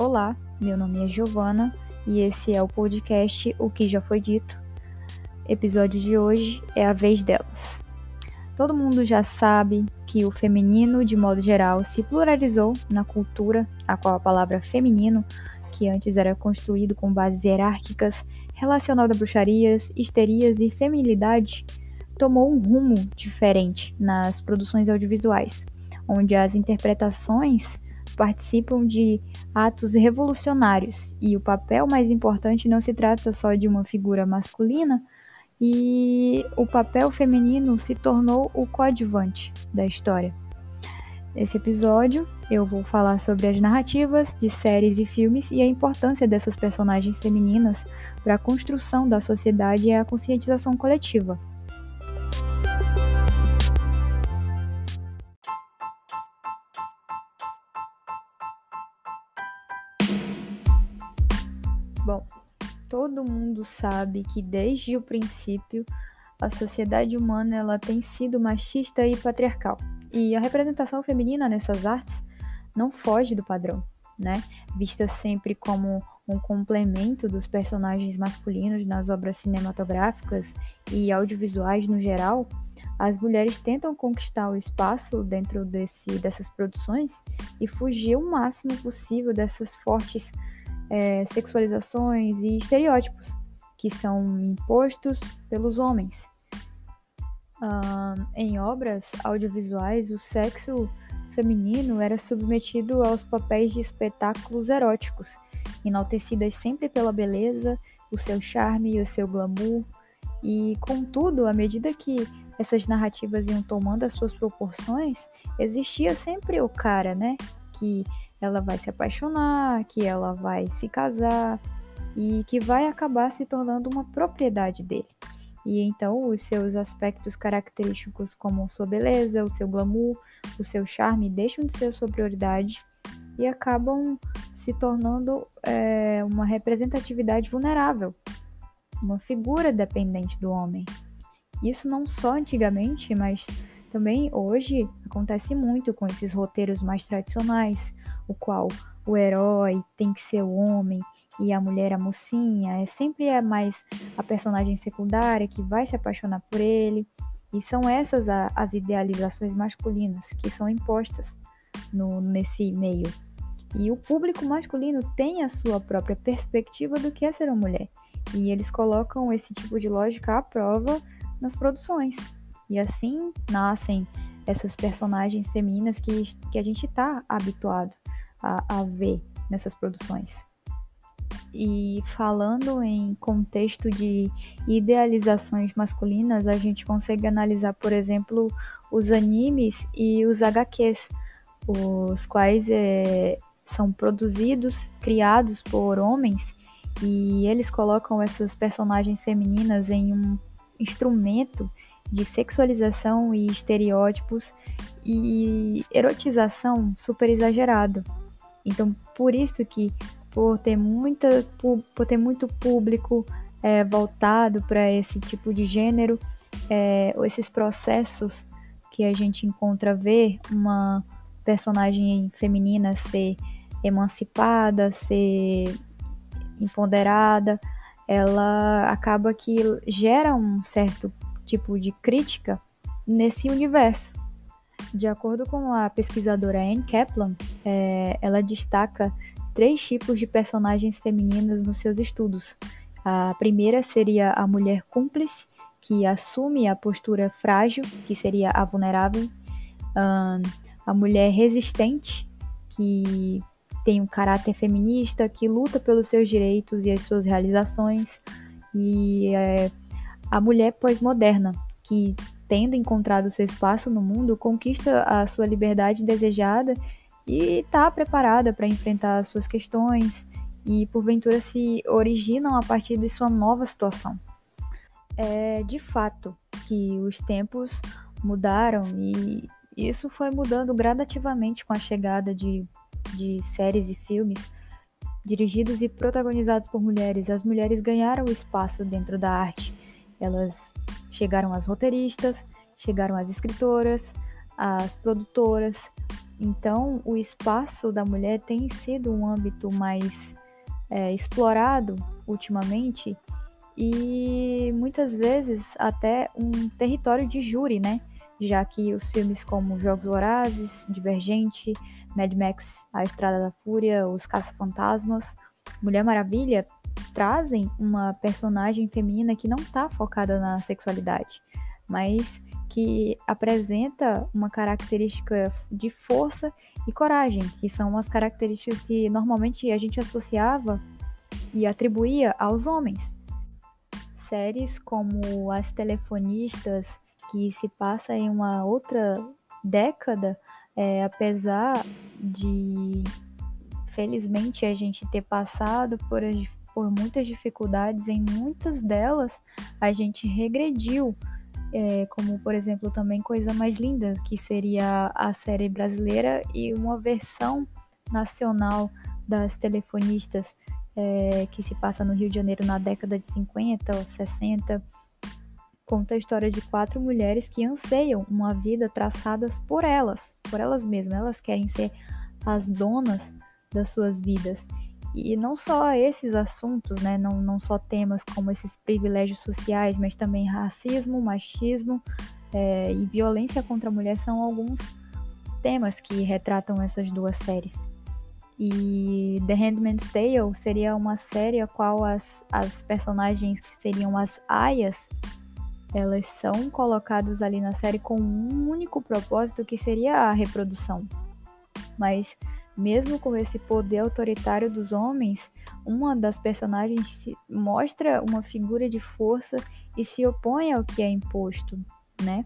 Olá, meu nome é Giovana e esse é o podcast O que já foi dito. Episódio de hoje é a vez delas. Todo mundo já sabe que o feminino, de modo geral, se pluralizou na cultura, a qual a palavra feminino, que antes era construído com bases hierárquicas, relacionado a bruxarias, histerias e feminilidade, tomou um rumo diferente nas produções audiovisuais, onde as interpretações participam de atos revolucionários e o papel mais importante não se trata só de uma figura masculina e o papel feminino se tornou o coadjuvante da história. Nesse episódio, eu vou falar sobre as narrativas de séries e filmes e a importância dessas personagens femininas para a construção da sociedade e a conscientização coletiva. Todo mundo sabe que desde o princípio a sociedade humana ela tem sido machista e patriarcal. E a representação feminina nessas artes não foge do padrão, né? Vista sempre como um complemento dos personagens masculinos nas obras cinematográficas e audiovisuais no geral, as mulheres tentam conquistar o espaço dentro desse, dessas produções e fugir o máximo possível dessas fortes é, sexualizações e estereótipos que são impostos pelos homens. Uh, em obras audiovisuais, o sexo feminino era submetido aos papéis de espetáculos eróticos, enaltecidas sempre pela beleza, o seu charme e o seu glamour. E, contudo, à medida que essas narrativas iam tomando as suas proporções, existia sempre o cara, né? Que ela vai se apaixonar, que ela vai se casar e que vai acabar se tornando uma propriedade dele. E então os seus aspectos característicos, como sua beleza, o seu glamour, o seu charme, deixam de ser sua prioridade e acabam se tornando é, uma representatividade vulnerável, uma figura dependente do homem. Isso não só antigamente, mas também hoje acontece muito com esses roteiros mais tradicionais, o qual o herói tem que ser o homem e a mulher a mocinha, é sempre a mais a personagem secundária que vai se apaixonar por ele. E são essas a, as idealizações masculinas que são impostas no, nesse meio. E o público masculino tem a sua própria perspectiva do que é ser uma mulher. E eles colocam esse tipo de lógica à prova nas produções. E assim nascem essas personagens femininas que, que a gente está habituado a, a ver nessas produções. E falando em contexto de idealizações masculinas, a gente consegue analisar, por exemplo, os animes e os HQs, os quais é, são produzidos, criados por homens, e eles colocam essas personagens femininas em um instrumento de sexualização e estereótipos e erotização super exagerado. Então, por isso que por ter muita por ter muito público é, voltado para esse tipo de gênero, é, esses processos que a gente encontra ver uma personagem feminina ser emancipada, ser empoderada, ela acaba que gera um certo tipo de crítica nesse universo. De acordo com a pesquisadora Anne Kaplan, é, ela destaca três tipos de personagens femininas nos seus estudos. A primeira seria a mulher cúmplice, que assume a postura frágil, que seria a vulnerável. Um, a mulher resistente, que tem um caráter feminista, que luta pelos seus direitos e as suas realizações. E é, a mulher pós-moderna, que tendo encontrado seu espaço no mundo, conquista a sua liberdade desejada e está preparada para enfrentar as suas questões e porventura se originam a partir de sua nova situação. É de fato que os tempos mudaram e isso foi mudando gradativamente com a chegada de, de séries e filmes dirigidos e protagonizados por mulheres. As mulheres ganharam espaço dentro da arte. Elas chegaram as roteiristas, chegaram as escritoras, as produtoras, Então, o espaço da mulher tem sido um âmbito mais é, explorado ultimamente e muitas vezes até um território de júri, né? Já que os filmes como Jogos Vorazes, Divergente, Mad Max, A Estrada da Fúria, Os Caça-Fantasmas, Mulher Maravilha trazem uma personagem feminina que não está focada na sexualidade, mas que apresenta uma característica de força e coragem, que são as características que normalmente a gente associava e atribuía aos homens. Séries como As Telefonistas, que se passa em uma outra década, é, apesar de felizmente a gente ter passado por, por muitas dificuldades, em muitas delas a gente regrediu é, como por exemplo também Coisa Mais Linda, que seria a série brasileira e uma versão nacional das telefonistas é, que se passa no Rio de Janeiro na década de 50 ou 60. Conta a história de quatro mulheres que anseiam uma vida traçadas por elas, por elas mesmas. Elas querem ser as donas das suas vidas. E não só esses assuntos, né? Não, não só temas como esses privilégios sociais, mas também racismo, machismo é, e violência contra a mulher são alguns temas que retratam essas duas séries. E The Handmaid's Tale seria uma série a qual as, as personagens que seriam as aias, elas são colocadas ali na série com um único propósito que seria a reprodução. Mas mesmo com esse poder autoritário dos homens, uma das personagens mostra uma figura de força e se opõe ao que é imposto, né?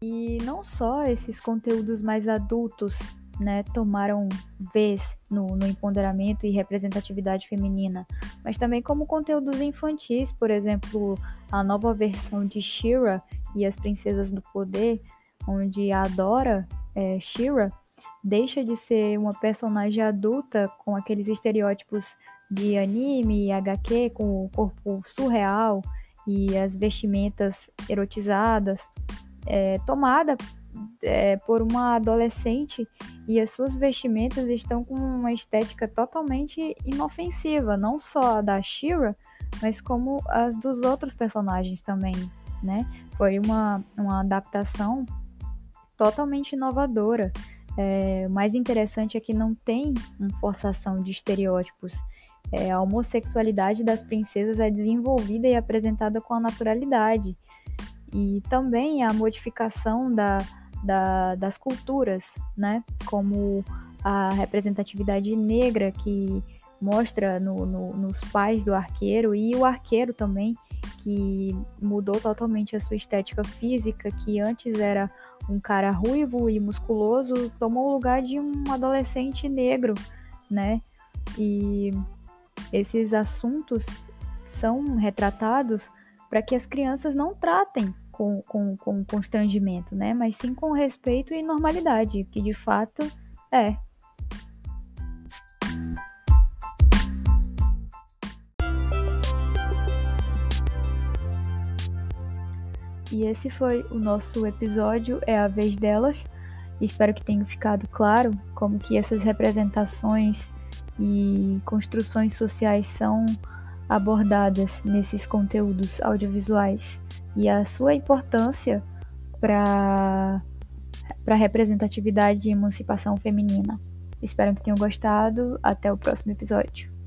E não só esses conteúdos mais adultos, né, tomaram vez no, no empoderamento e representatividade feminina, mas também como conteúdos infantis, por exemplo, a nova versão de Shira e as Princesas do Poder, onde a Dora é, Shira deixa de ser uma personagem adulta com aqueles estereótipos de anime e HQ, com o corpo surreal e as vestimentas erotizadas, é, tomada é, por uma adolescente e as suas vestimentas estão com uma estética totalmente inofensiva, não só a da Shira, mas como as dos outros personagens também, né? Foi uma, uma adaptação totalmente inovadora. É, o mais interessante é que não tem uma forçação de estereótipos. É, a homossexualidade das princesas é desenvolvida e apresentada com a naturalidade. E também a modificação da, da, das culturas, né? Como a representatividade negra que mostra no, no, nos pais do arqueiro e o arqueiro também, que mudou totalmente a sua estética física, que antes era um cara ruivo e musculoso, tomou o lugar de um adolescente negro, né? E esses assuntos são retratados para que as crianças não tratem com, com, com constrangimento, né? Mas sim com respeito e normalidade, que de fato é. E esse foi o nosso episódio, é a vez delas. Espero que tenha ficado claro como que essas representações e construções sociais são abordadas nesses conteúdos audiovisuais e a sua importância para para representatividade e emancipação feminina. Espero que tenham gostado. Até o próximo episódio.